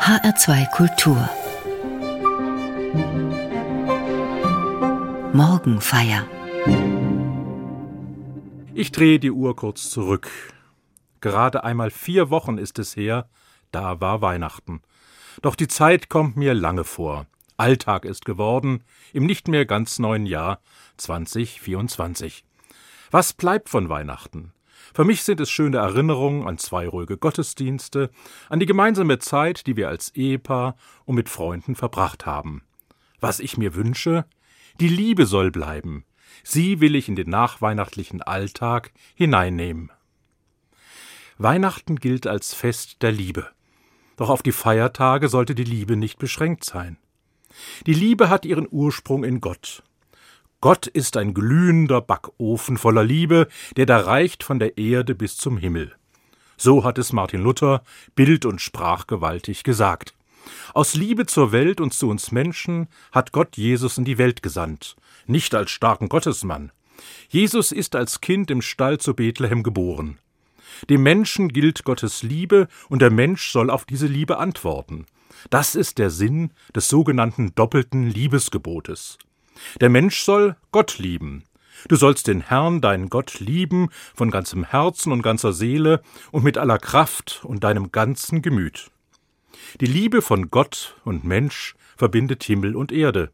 HR2 Kultur Morgenfeier Ich drehe die Uhr kurz zurück. Gerade einmal vier Wochen ist es her, da war Weihnachten. Doch die Zeit kommt mir lange vor. Alltag ist geworden, im nicht mehr ganz neuen Jahr 2024. Was bleibt von Weihnachten? Für mich sind es schöne Erinnerungen an zwei ruhige Gottesdienste, an die gemeinsame Zeit, die wir als Ehepaar und mit Freunden verbracht haben. Was ich mir wünsche? Die Liebe soll bleiben. Sie will ich in den nachweihnachtlichen Alltag hineinnehmen. Weihnachten gilt als Fest der Liebe. Doch auf die Feiertage sollte die Liebe nicht beschränkt sein. Die Liebe hat ihren Ursprung in Gott. Gott ist ein glühender Backofen voller Liebe, der da reicht von der Erde bis zum Himmel. So hat es Martin Luther bild- und sprachgewaltig gesagt. Aus Liebe zur Welt und zu uns Menschen hat Gott Jesus in die Welt gesandt, nicht als starken Gottesmann. Jesus ist als Kind im Stall zu Bethlehem geboren. Dem Menschen gilt Gottes Liebe und der Mensch soll auf diese Liebe antworten. Das ist der Sinn des sogenannten doppelten Liebesgebotes. Der Mensch soll Gott lieben. Du sollst den Herrn, deinen Gott, lieben von ganzem Herzen und ganzer Seele und mit aller Kraft und deinem ganzen Gemüt. Die Liebe von Gott und Mensch verbindet Himmel und Erde.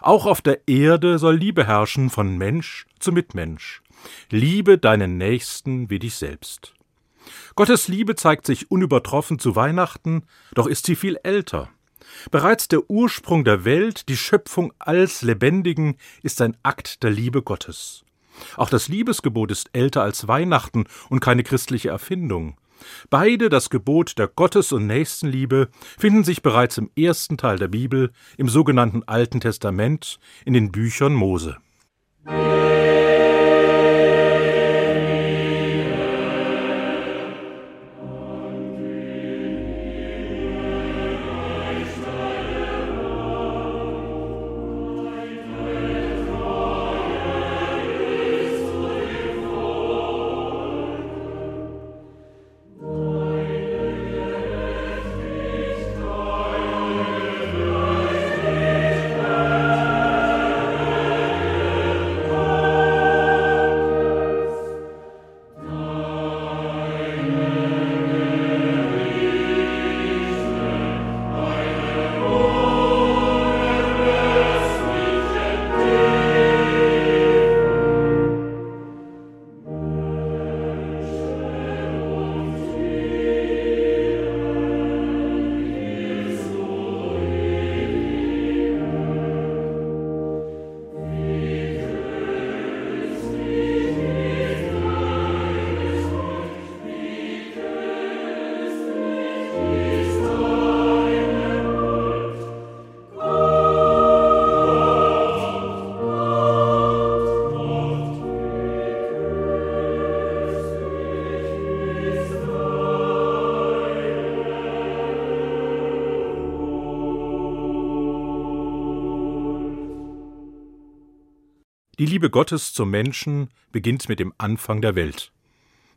Auch auf der Erde soll Liebe herrschen von Mensch zu Mitmensch. Liebe deinen Nächsten wie dich selbst. Gottes Liebe zeigt sich unübertroffen zu Weihnachten, doch ist sie viel älter. Bereits der Ursprung der Welt, die Schöpfung alles Lebendigen, ist ein Akt der Liebe Gottes. Auch das Liebesgebot ist älter als Weihnachten und keine christliche Erfindung. Beide, das Gebot der Gottes- und Nächstenliebe, finden sich bereits im ersten Teil der Bibel, im sogenannten Alten Testament, in den Büchern Mose. Die Liebe Gottes zum Menschen beginnt mit dem Anfang der Welt.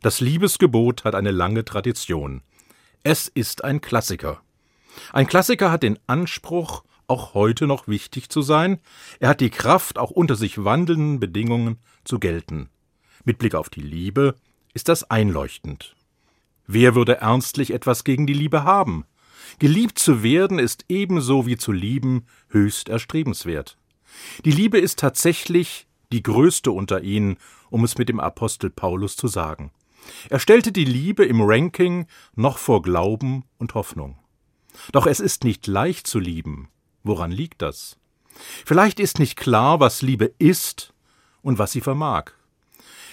Das Liebesgebot hat eine lange Tradition. Es ist ein Klassiker. Ein Klassiker hat den Anspruch, auch heute noch wichtig zu sein, er hat die Kraft, auch unter sich wandelnden Bedingungen zu gelten. Mit Blick auf die Liebe ist das einleuchtend. Wer würde ernstlich etwas gegen die Liebe haben? Geliebt zu werden ist ebenso wie zu lieben höchst erstrebenswert. Die Liebe ist tatsächlich die größte unter ihnen, um es mit dem Apostel Paulus zu sagen. Er stellte die Liebe im Ranking noch vor Glauben und Hoffnung. Doch es ist nicht leicht zu lieben. Woran liegt das? Vielleicht ist nicht klar, was Liebe ist und was sie vermag.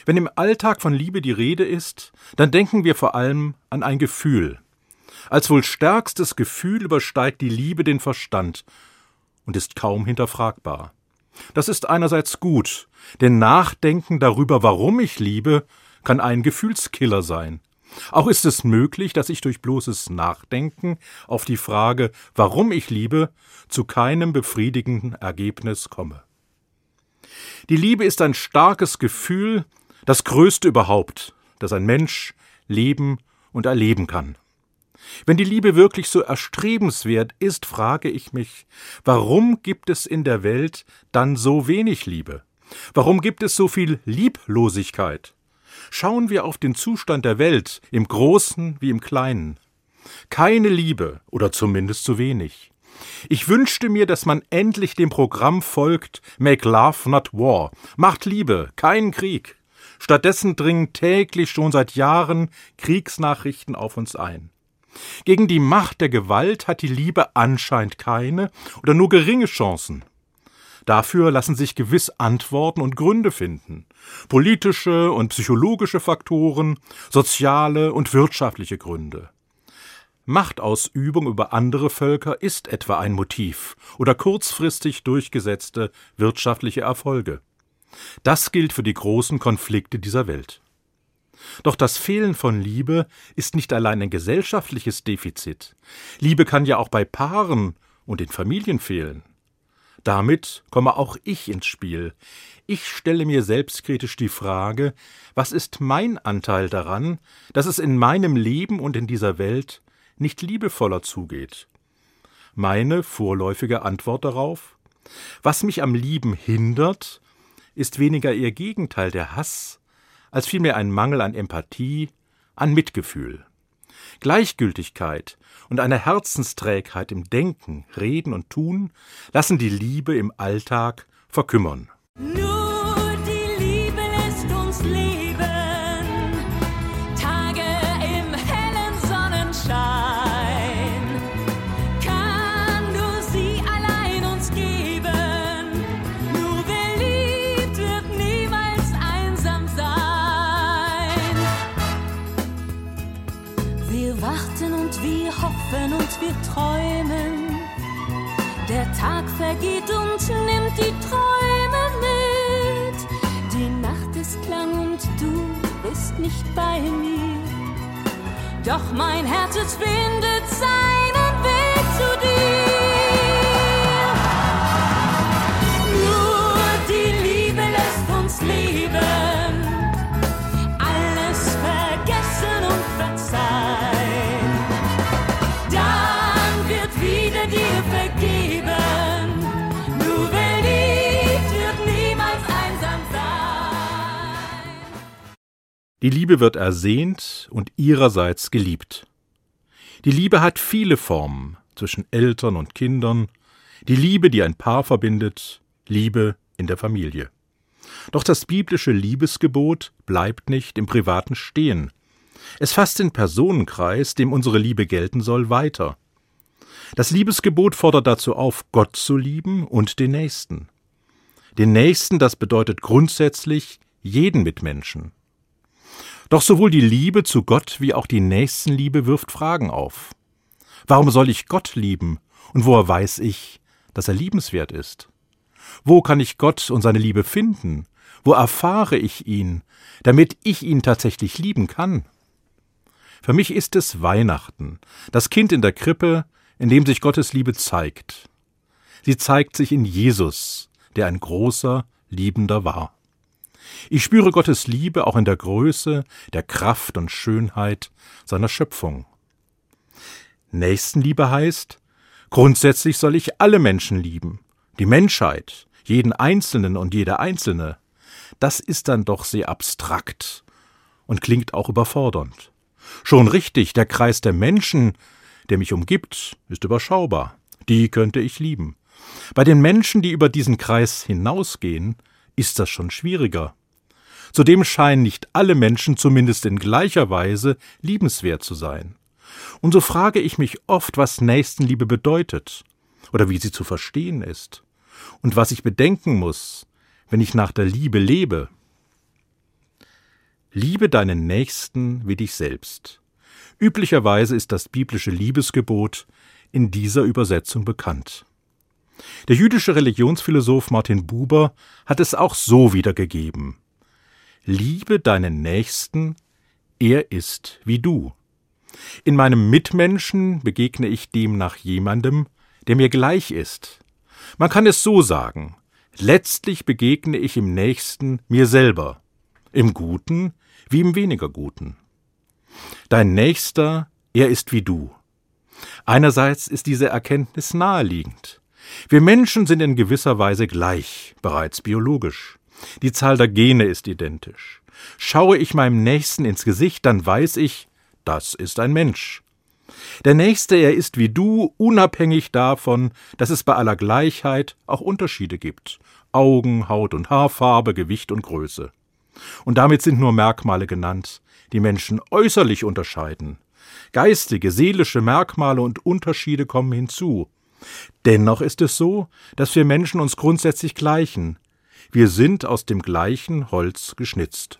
Wenn im Alltag von Liebe die Rede ist, dann denken wir vor allem an ein Gefühl. Als wohl stärkstes Gefühl übersteigt die Liebe den Verstand und ist kaum hinterfragbar. Das ist einerseits gut, denn Nachdenken darüber, warum ich liebe, kann ein Gefühlskiller sein. Auch ist es möglich, dass ich durch bloßes Nachdenken auf die Frage, warum ich liebe, zu keinem befriedigenden Ergebnis komme. Die Liebe ist ein starkes Gefühl, das größte überhaupt, das ein Mensch leben und erleben kann. Wenn die Liebe wirklich so erstrebenswert ist, frage ich mich, warum gibt es in der Welt dann so wenig Liebe? Warum gibt es so viel Lieblosigkeit? Schauen wir auf den Zustand der Welt, im Großen wie im Kleinen. Keine Liebe oder zumindest zu wenig. Ich wünschte mir, dass man endlich dem Programm folgt Make Love Not War. Macht Liebe, keinen Krieg. Stattdessen dringen täglich schon seit Jahren Kriegsnachrichten auf uns ein. Gegen die Macht der Gewalt hat die Liebe anscheinend keine oder nur geringe Chancen. Dafür lassen sich gewiss Antworten und Gründe finden. Politische und psychologische Faktoren, soziale und wirtschaftliche Gründe. Machtausübung über andere Völker ist etwa ein Motiv oder kurzfristig durchgesetzte wirtschaftliche Erfolge. Das gilt für die großen Konflikte dieser Welt. Doch das Fehlen von Liebe ist nicht allein ein gesellschaftliches Defizit. Liebe kann ja auch bei Paaren und in Familien fehlen. Damit komme auch ich ins Spiel. Ich stelle mir selbstkritisch die Frage, was ist mein Anteil daran, dass es in meinem Leben und in dieser Welt nicht liebevoller zugeht? Meine vorläufige Antwort darauf? Was mich am Lieben hindert, ist weniger ihr Gegenteil der Hass, als vielmehr ein Mangel an Empathie, an Mitgefühl. Gleichgültigkeit und eine Herzensträgheit im Denken, Reden und Tun lassen die Liebe im Alltag verkümmern. Nur Doch mein Herz, es findet seinen Die Liebe wird ersehnt und ihrerseits geliebt. Die Liebe hat viele Formen zwischen Eltern und Kindern, die Liebe, die ein Paar verbindet, Liebe in der Familie. Doch das biblische Liebesgebot bleibt nicht im Privaten stehen. Es fasst den Personenkreis, dem unsere Liebe gelten soll, weiter. Das Liebesgebot fordert dazu auf, Gott zu lieben und den Nächsten. Den Nächsten, das bedeutet grundsätzlich jeden Mitmenschen. Doch sowohl die Liebe zu Gott wie auch die Nächstenliebe wirft Fragen auf. Warum soll ich Gott lieben und woher weiß ich, dass er liebenswert ist? Wo kann ich Gott und seine Liebe finden? Wo erfahre ich ihn, damit ich ihn tatsächlich lieben kann? Für mich ist es Weihnachten, das Kind in der Krippe, in dem sich Gottes Liebe zeigt. Sie zeigt sich in Jesus, der ein großer, liebender war. Ich spüre Gottes Liebe auch in der Größe, der Kraft und Schönheit seiner Schöpfung. Nächstenliebe heißt, grundsätzlich soll ich alle Menschen lieben, die Menschheit, jeden Einzelnen und jede Einzelne. Das ist dann doch sehr abstrakt und klingt auch überfordernd. Schon richtig, der Kreis der Menschen, der mich umgibt, ist überschaubar. Die könnte ich lieben. Bei den Menschen, die über diesen Kreis hinausgehen, ist das schon schwieriger. Zudem scheinen nicht alle Menschen zumindest in gleicher Weise liebenswert zu sein. Und so frage ich mich oft, was Nächstenliebe bedeutet oder wie sie zu verstehen ist und was ich bedenken muss, wenn ich nach der Liebe lebe. Liebe deinen Nächsten wie dich selbst. Üblicherweise ist das biblische Liebesgebot in dieser Übersetzung bekannt. Der jüdische Religionsphilosoph Martin Buber hat es auch so wiedergegeben. Liebe deinen Nächsten, er ist wie du. In meinem Mitmenschen begegne ich demnach jemandem, der mir gleich ist. Man kann es so sagen, letztlich begegne ich im Nächsten mir selber, im Guten wie im weniger Guten. Dein Nächster er ist wie du. Einerseits ist diese Erkenntnis naheliegend. Wir Menschen sind in gewisser Weise gleich, bereits biologisch. Die Zahl der Gene ist identisch. Schaue ich meinem Nächsten ins Gesicht, dann weiß ich, das ist ein Mensch. Der Nächste, er ist wie du, unabhängig davon, dass es bei aller Gleichheit auch Unterschiede gibt. Augen, Haut und Haarfarbe, Gewicht und Größe. Und damit sind nur Merkmale genannt, die Menschen äußerlich unterscheiden. Geistige, seelische Merkmale und Unterschiede kommen hinzu. Dennoch ist es so, dass wir Menschen uns grundsätzlich gleichen. Wir sind aus dem gleichen Holz geschnitzt.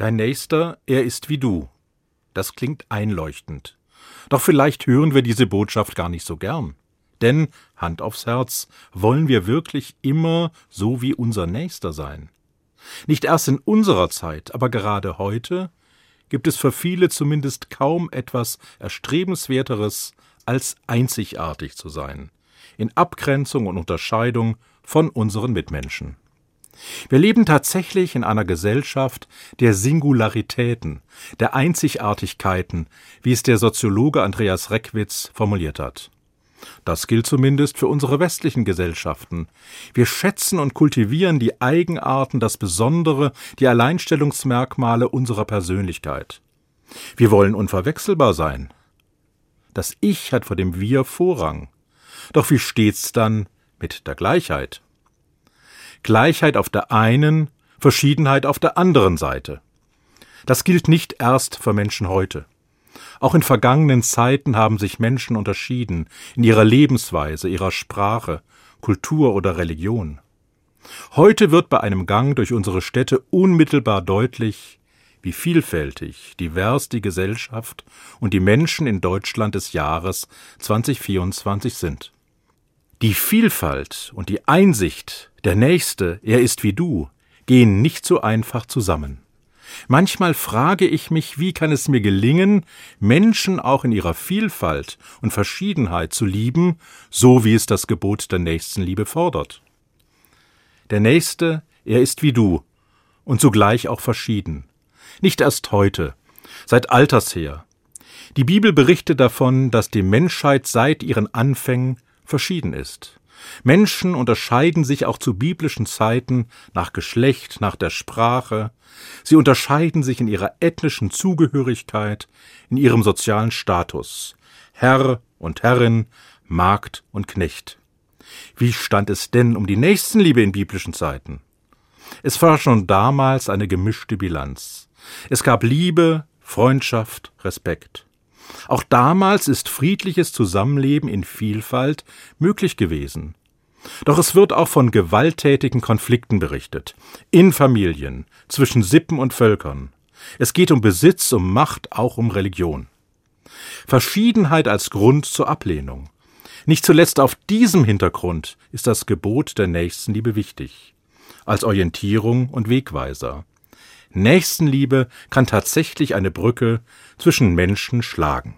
Dein Nächster, er ist wie du. Das klingt einleuchtend. Doch vielleicht hören wir diese Botschaft gar nicht so gern. Denn, Hand aufs Herz, wollen wir wirklich immer so wie unser Nächster sein? Nicht erst in unserer Zeit, aber gerade heute gibt es für viele zumindest kaum etwas Erstrebenswerteres, als einzigartig zu sein, in Abgrenzung und Unterscheidung von unseren Mitmenschen. Wir leben tatsächlich in einer Gesellschaft der Singularitäten, der Einzigartigkeiten, wie es der Soziologe Andreas Reckwitz formuliert hat. Das gilt zumindest für unsere westlichen Gesellschaften. Wir schätzen und kultivieren die Eigenarten, das Besondere, die Alleinstellungsmerkmale unserer Persönlichkeit. Wir wollen unverwechselbar sein. Das Ich hat vor dem Wir Vorrang. Doch wie steht's dann mit der Gleichheit? Gleichheit auf der einen, Verschiedenheit auf der anderen Seite. Das gilt nicht erst für Menschen heute. Auch in vergangenen Zeiten haben sich Menschen unterschieden in ihrer Lebensweise, ihrer Sprache, Kultur oder Religion. Heute wird bei einem Gang durch unsere Städte unmittelbar deutlich, wie vielfältig, divers die Gesellschaft und die Menschen in Deutschland des Jahres 2024 sind. Die Vielfalt und die Einsicht, der Nächste, er ist wie du, gehen nicht so einfach zusammen. Manchmal frage ich mich, wie kann es mir gelingen, Menschen auch in ihrer Vielfalt und Verschiedenheit zu lieben, so wie es das Gebot der Nächstenliebe fordert. Der Nächste, er ist wie du und zugleich auch verschieden. Nicht erst heute, seit alters her. Die Bibel berichtet davon, dass die Menschheit seit ihren Anfängen verschieden ist. Menschen unterscheiden sich auch zu biblischen Zeiten nach Geschlecht, nach der Sprache, sie unterscheiden sich in ihrer ethnischen Zugehörigkeit, in ihrem sozialen Status, Herr und Herrin, Magd und Knecht. Wie stand es denn um die Nächstenliebe in biblischen Zeiten? Es war schon damals eine gemischte Bilanz. Es gab Liebe, Freundschaft, Respekt. Auch damals ist friedliches Zusammenleben in Vielfalt möglich gewesen. Doch es wird auch von gewalttätigen Konflikten berichtet. In Familien, zwischen Sippen und Völkern. Es geht um Besitz, um Macht, auch um Religion. Verschiedenheit als Grund zur Ablehnung. Nicht zuletzt auf diesem Hintergrund ist das Gebot der Nächstenliebe wichtig. Als Orientierung und Wegweiser. Nächstenliebe kann tatsächlich eine Brücke zwischen Menschen schlagen.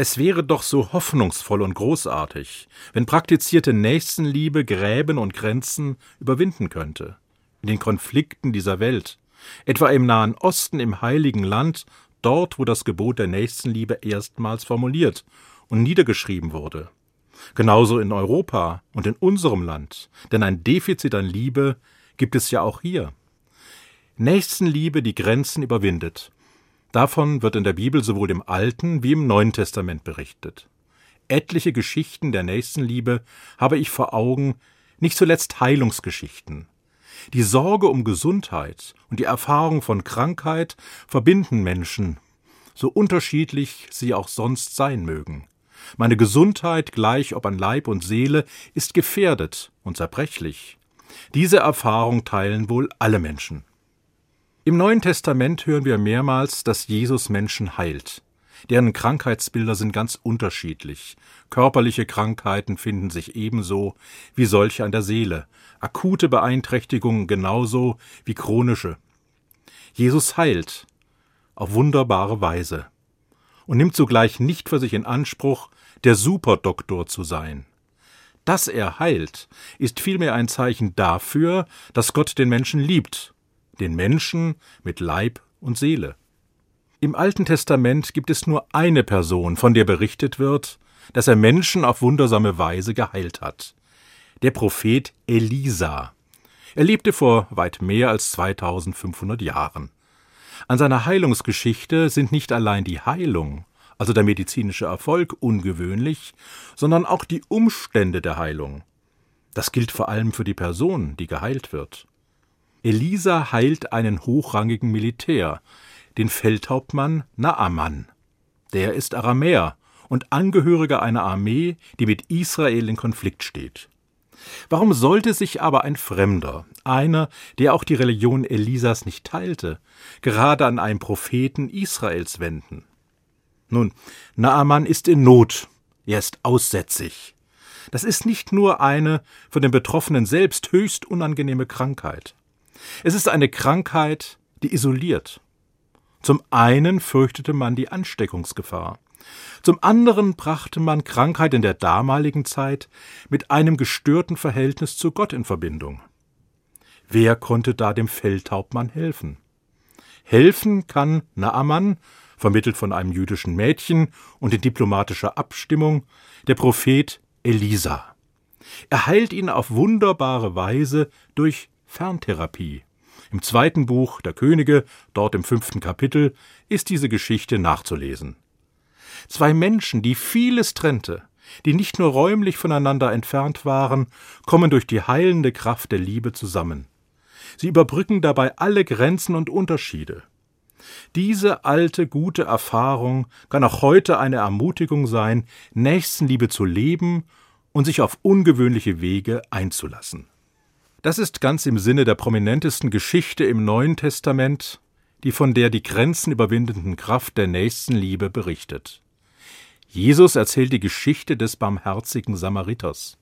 Es wäre doch so hoffnungsvoll und großartig, wenn praktizierte Nächstenliebe Gräben und Grenzen überwinden könnte. In den Konflikten dieser Welt, etwa im Nahen Osten, im Heiligen Land, dort, wo das Gebot der Nächstenliebe erstmals formuliert und niedergeschrieben wurde. Genauso in Europa und in unserem Land, denn ein Defizit an Liebe gibt es ja auch hier. Nächstenliebe, die Grenzen überwindet. Davon wird in der Bibel sowohl im Alten wie im Neuen Testament berichtet. Etliche Geschichten der Nächstenliebe habe ich vor Augen, nicht zuletzt Heilungsgeschichten. Die Sorge um Gesundheit und die Erfahrung von Krankheit verbinden Menschen, so unterschiedlich sie auch sonst sein mögen. Meine Gesundheit, gleich ob an Leib und Seele, ist gefährdet und zerbrechlich. Diese Erfahrung teilen wohl alle Menschen. Im Neuen Testament hören wir mehrmals, dass Jesus Menschen heilt. Deren Krankheitsbilder sind ganz unterschiedlich. Körperliche Krankheiten finden sich ebenso wie solche an der Seele, akute Beeinträchtigungen genauso wie chronische. Jesus heilt auf wunderbare Weise und nimmt zugleich nicht für sich in Anspruch, der Superdoktor zu sein. Dass er heilt, ist vielmehr ein Zeichen dafür, dass Gott den Menschen liebt, den Menschen mit Leib und Seele. Im Alten Testament gibt es nur eine Person, von der berichtet wird, dass er Menschen auf wundersame Weise geheilt hat. Der Prophet Elisa. Er lebte vor weit mehr als 2500 Jahren. An seiner Heilungsgeschichte sind nicht allein die Heilung, also der medizinische Erfolg, ungewöhnlich, sondern auch die Umstände der Heilung. Das gilt vor allem für die Person, die geheilt wird. Elisa heilt einen hochrangigen Militär, den Feldhauptmann Naaman. Der ist Aramäer und Angehöriger einer Armee, die mit Israel in Konflikt steht. Warum sollte sich aber ein Fremder, einer, der auch die Religion Elisas nicht teilte, gerade an einen Propheten Israels wenden? Nun, Naaman ist in Not, er ist aussätzig. Das ist nicht nur eine für den Betroffenen selbst höchst unangenehme Krankheit. Es ist eine Krankheit, die isoliert. Zum einen fürchtete man die Ansteckungsgefahr. Zum anderen brachte man Krankheit in der damaligen Zeit mit einem gestörten Verhältnis zu Gott in Verbindung. Wer konnte da dem Feldhauptmann helfen? Helfen kann Naaman, vermittelt von einem jüdischen Mädchen und in diplomatischer Abstimmung, der Prophet Elisa. Er heilt ihn auf wunderbare Weise durch Ferntherapie. Im zweiten Buch der Könige, dort im fünften Kapitel, ist diese Geschichte nachzulesen. Zwei Menschen, die vieles trennte, die nicht nur räumlich voneinander entfernt waren, kommen durch die heilende Kraft der Liebe zusammen. Sie überbrücken dabei alle Grenzen und Unterschiede. Diese alte, gute Erfahrung kann auch heute eine Ermutigung sein, Nächstenliebe zu leben und sich auf ungewöhnliche Wege einzulassen. Das ist ganz im Sinne der prominentesten Geschichte im Neuen Testament, die von der die Grenzen überwindenden Kraft der Nächstenliebe berichtet. Jesus erzählt die Geschichte des barmherzigen Samariters.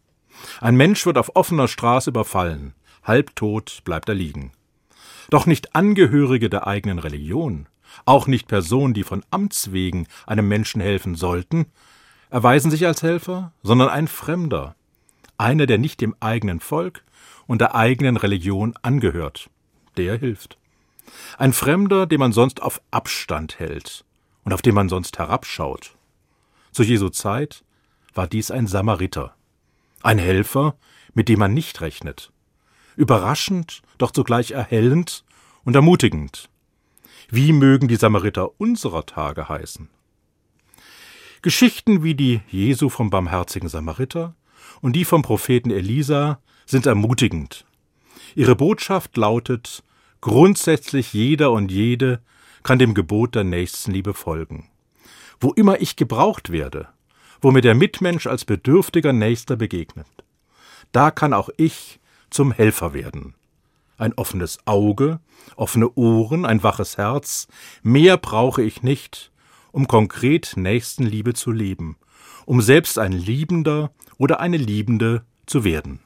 Ein Mensch wird auf offener Straße überfallen, halbtot bleibt er liegen. Doch nicht Angehörige der eigenen Religion, auch nicht Personen, die von Amts wegen einem Menschen helfen sollten, erweisen sich als Helfer, sondern ein Fremder, einer, der nicht dem eigenen Volk und der eigenen Religion angehört, der hilft. Ein Fremder, den man sonst auf Abstand hält und auf den man sonst herabschaut. Zu Jesu Zeit war dies ein Samariter, ein Helfer, mit dem man nicht rechnet. Überraschend, doch zugleich erhellend und ermutigend. Wie mögen die Samariter unserer Tage heißen? Geschichten wie die Jesu vom barmherzigen Samariter und die vom Propheten Elisa sind ermutigend. Ihre Botschaft lautet, grundsätzlich jeder und jede kann dem Gebot der Nächstenliebe folgen. Wo immer ich gebraucht werde, wo mir der Mitmensch als bedürftiger Nächster begegnet, da kann auch ich zum Helfer werden ein offenes Auge, offene Ohren, ein waches Herz, mehr brauche ich nicht, um konkret Nächstenliebe zu leben, um selbst ein Liebender oder eine Liebende zu werden.